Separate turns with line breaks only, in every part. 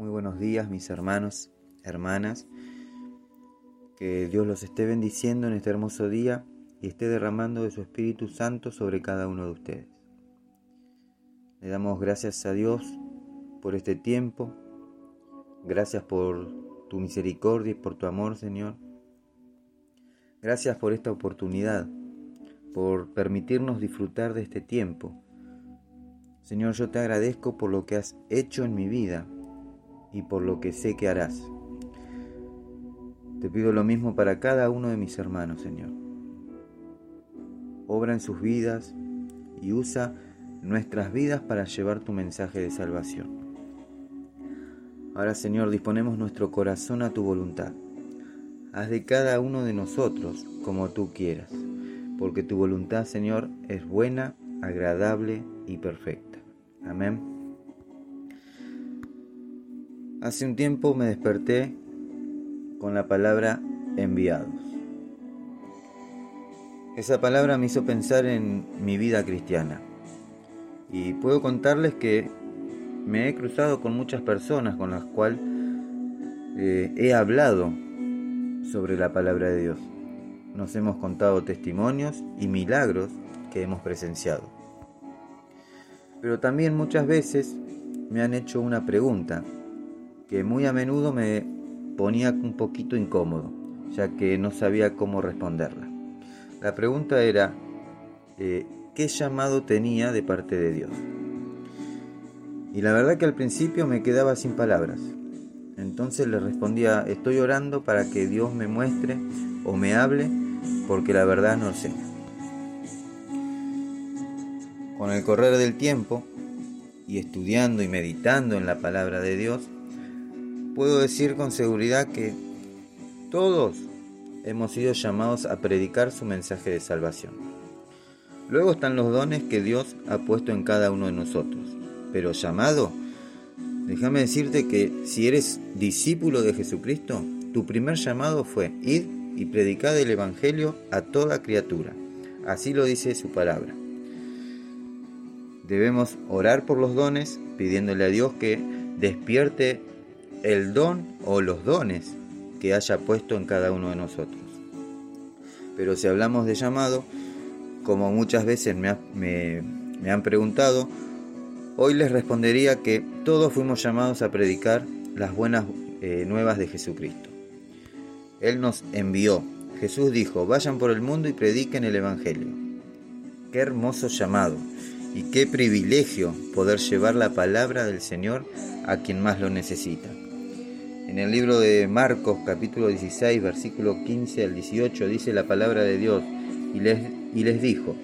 Muy buenos días mis hermanos, hermanas. Que Dios los esté bendiciendo en este hermoso día y esté derramando de su Espíritu Santo sobre cada uno de ustedes. Le damos gracias a Dios por este tiempo. Gracias por tu misericordia y por tu amor, Señor. Gracias por esta oportunidad, por permitirnos disfrutar de este tiempo. Señor, yo te agradezco por lo que has hecho en mi vida y por lo que sé que harás. Te pido lo mismo para cada uno de mis hermanos, Señor. Obra en sus vidas y usa nuestras vidas para llevar tu mensaje de salvación. Ahora, Señor, disponemos nuestro corazón a tu voluntad. Haz de cada uno de nosotros como tú quieras, porque tu voluntad, Señor, es buena, agradable y perfecta. Amén. Hace un tiempo me desperté con la palabra enviados. Esa palabra me hizo pensar en mi vida cristiana. Y puedo contarles que me he cruzado con muchas personas con las cuales eh, he hablado sobre la palabra de Dios. Nos hemos contado testimonios y milagros que hemos presenciado. Pero también muchas veces me han hecho una pregunta que muy a menudo me ponía un poquito incómodo, ya que no sabía cómo responderla. La pregunta era, eh, ¿qué llamado tenía de parte de Dios? Y la verdad que al principio me quedaba sin palabras. Entonces le respondía, estoy orando para que Dios me muestre o me hable, porque la verdad no sé. Con el correr del tiempo, y estudiando y meditando en la palabra de Dios, puedo decir con seguridad que todos hemos sido llamados a predicar su mensaje de salvación. Luego están los dones que Dios ha puesto en cada uno de nosotros. Pero llamado, déjame decirte que si eres discípulo de Jesucristo, tu primer llamado fue ir y predicar el Evangelio a toda criatura. Así lo dice su palabra. Debemos orar por los dones, pidiéndole a Dios que despierte el don o los dones que haya puesto en cada uno de nosotros. Pero si hablamos de llamado, como muchas veces me, han preguntado, hoy les respondería que todos fuimos llamados a predicar las buenas eh, nuevas de Jesucristo. Él nos envió. Jesús dijo, vayan por el mundo y prediquen el Evangelio. Qué hermoso llamado y qué privilegio poder llevar la palabra del Señor a quien más lo necesita. En el libro de Marcos capítulo 16 versículo 15 al 18 dice la palabra de Dios y les, y les dijo,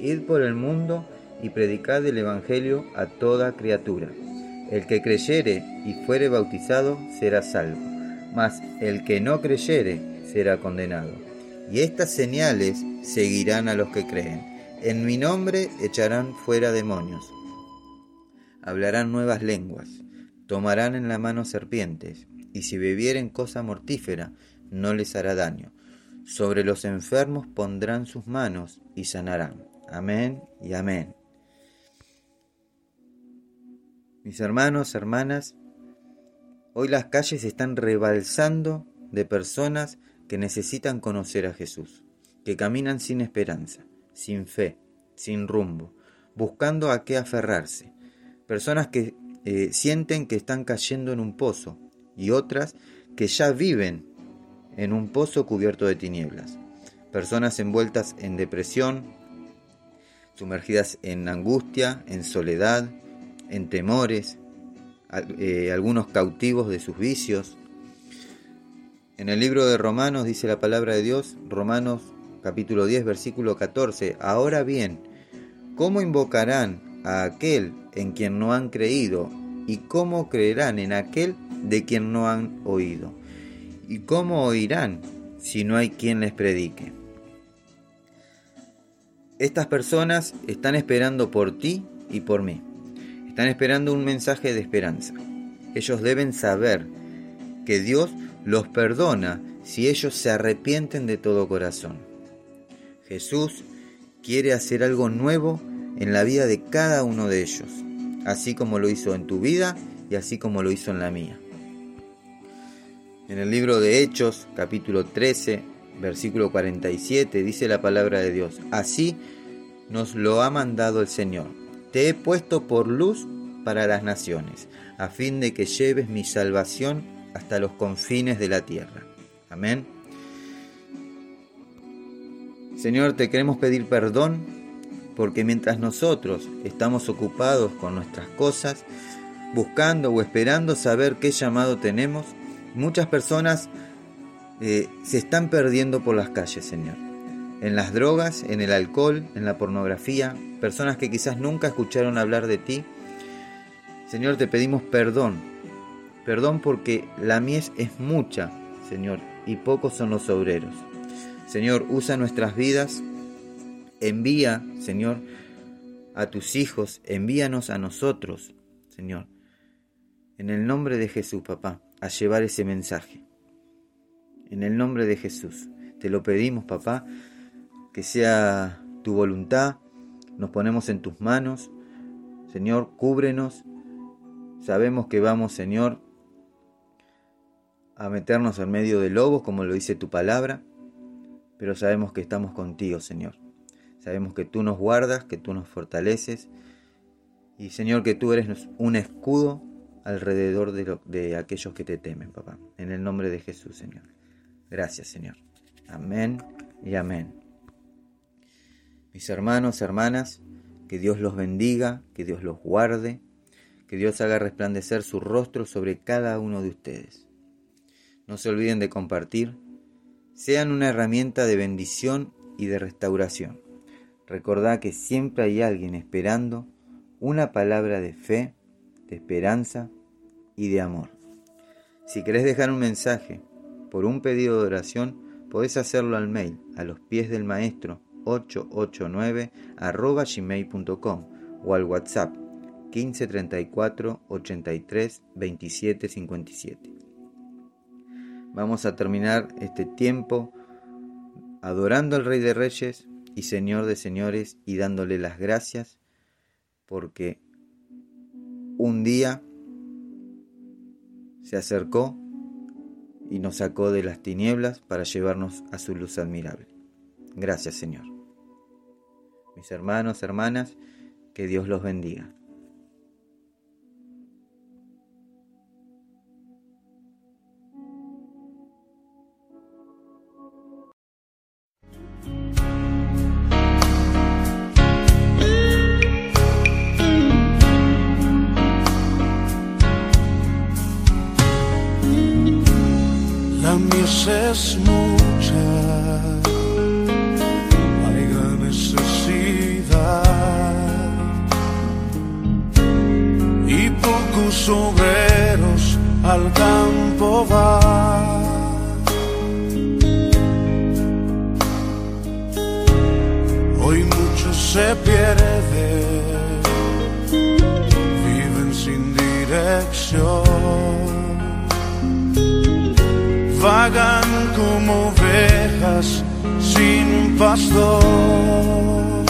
Id por el mundo y predicad el Evangelio a toda criatura. El que creyere y fuere bautizado será salvo, mas el que no creyere será condenado. Y estas señales seguirán a los que creen. En mi nombre echarán fuera demonios. Hablarán nuevas lenguas. Tomarán en la mano serpientes y si bebieren cosa mortífera, no les hará daño. Sobre los enfermos pondrán sus manos y sanarán. Amén y amén. Mis hermanos, hermanas, hoy las calles están rebalsando de personas que necesitan conocer a Jesús, que caminan sin esperanza, sin fe, sin rumbo, buscando a qué aferrarse. Personas que eh, sienten que están cayendo en un pozo, y otras que ya viven en un pozo cubierto de tinieblas. Personas envueltas en depresión, sumergidas en angustia, en soledad, en temores, eh, algunos cautivos de sus vicios. En el libro de Romanos dice la palabra de Dios, Romanos capítulo 10, versículo 14, ahora bien, ¿cómo invocarán a aquel en quien no han creído? ¿Y cómo creerán en aquel de quien no han oído. ¿Y cómo oirán si no hay quien les predique? Estas personas están esperando por ti y por mí. Están esperando un mensaje de esperanza. Ellos deben saber que Dios los perdona si ellos se arrepienten de todo corazón. Jesús quiere hacer algo nuevo en la vida de cada uno de ellos, así como lo hizo en tu vida y así como lo hizo en la mía. En el libro de Hechos, capítulo 13, versículo 47, dice la palabra de Dios, así nos lo ha mandado el Señor. Te he puesto por luz para las naciones, a fin de que lleves mi salvación hasta los confines de la tierra. Amén. Señor, te queremos pedir perdón porque mientras nosotros estamos ocupados con nuestras cosas, buscando o esperando saber qué llamado tenemos, muchas personas eh, se están perdiendo por las calles, Señor. En las drogas, en el alcohol, en la pornografía, personas que quizás nunca escucharon hablar de ti. Señor, te pedimos perdón. Perdón porque la mies es mucha, Señor, y pocos son los obreros. Señor, usa nuestras vidas. Envía, Señor, a tus hijos. Envíanos a nosotros, Señor. En el nombre de Jesús, papá, a llevar ese mensaje. En el nombre de Jesús. Te lo pedimos, papá, que sea tu voluntad. Nos ponemos en tus manos. Señor, cúbrenos. Sabemos que vamos, Señor, a meternos en medio de lobos, como lo dice tu palabra, pero sabemos que estamos contigo, Señor. Sabemos que tú nos guardas, que tú nos fortaleces, y Señor, que tú eres un escudo alrededor de, aquellos que te temen, papá. En el nombre de Jesús, Señor. Gracias, Señor. Amén y amén. Mis hermanos, hermanas, que Dios los bendiga, que Dios los guarde, que Dios haga resplandecer su rostro sobre cada uno de ustedes. No se olviden de compartir, sean una herramienta de bendición y de restauración. Recordad que siempre hay alguien esperando una palabra de fe, de esperanza y de amor. Si querés dejar un mensaje por un pedido de oración, podés hacerlo al mail a los pies del maestro 889 gmail.com o al WhatsApp 1534 83 27 57. Vamos a terminar este tiempo adorando al Rey de Reyes y Señor de Señores y dándole las gracias porque un día se acercó y nos sacó de las tinieblas para llevarnos a su luz admirable. Gracias Señor. Mis hermanos, hermanas, que Dios los bendiga.
Es mucha, hay gran necesidad. Y pocos obreros al campo van. Hoy muchos se pierden, vagan como ovejas sin pastor.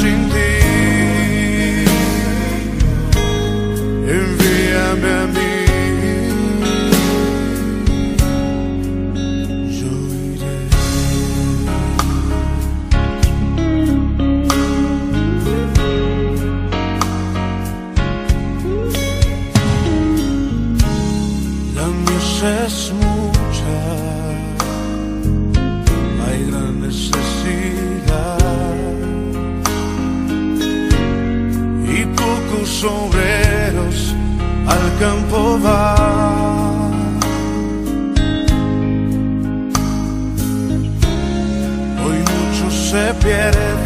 dancing los obreros al campo va. Hoy muchos se pierden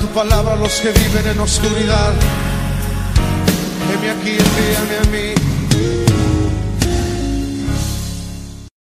tu palabra a los que viven en oscuridad. Heme aquí, envíame a mí.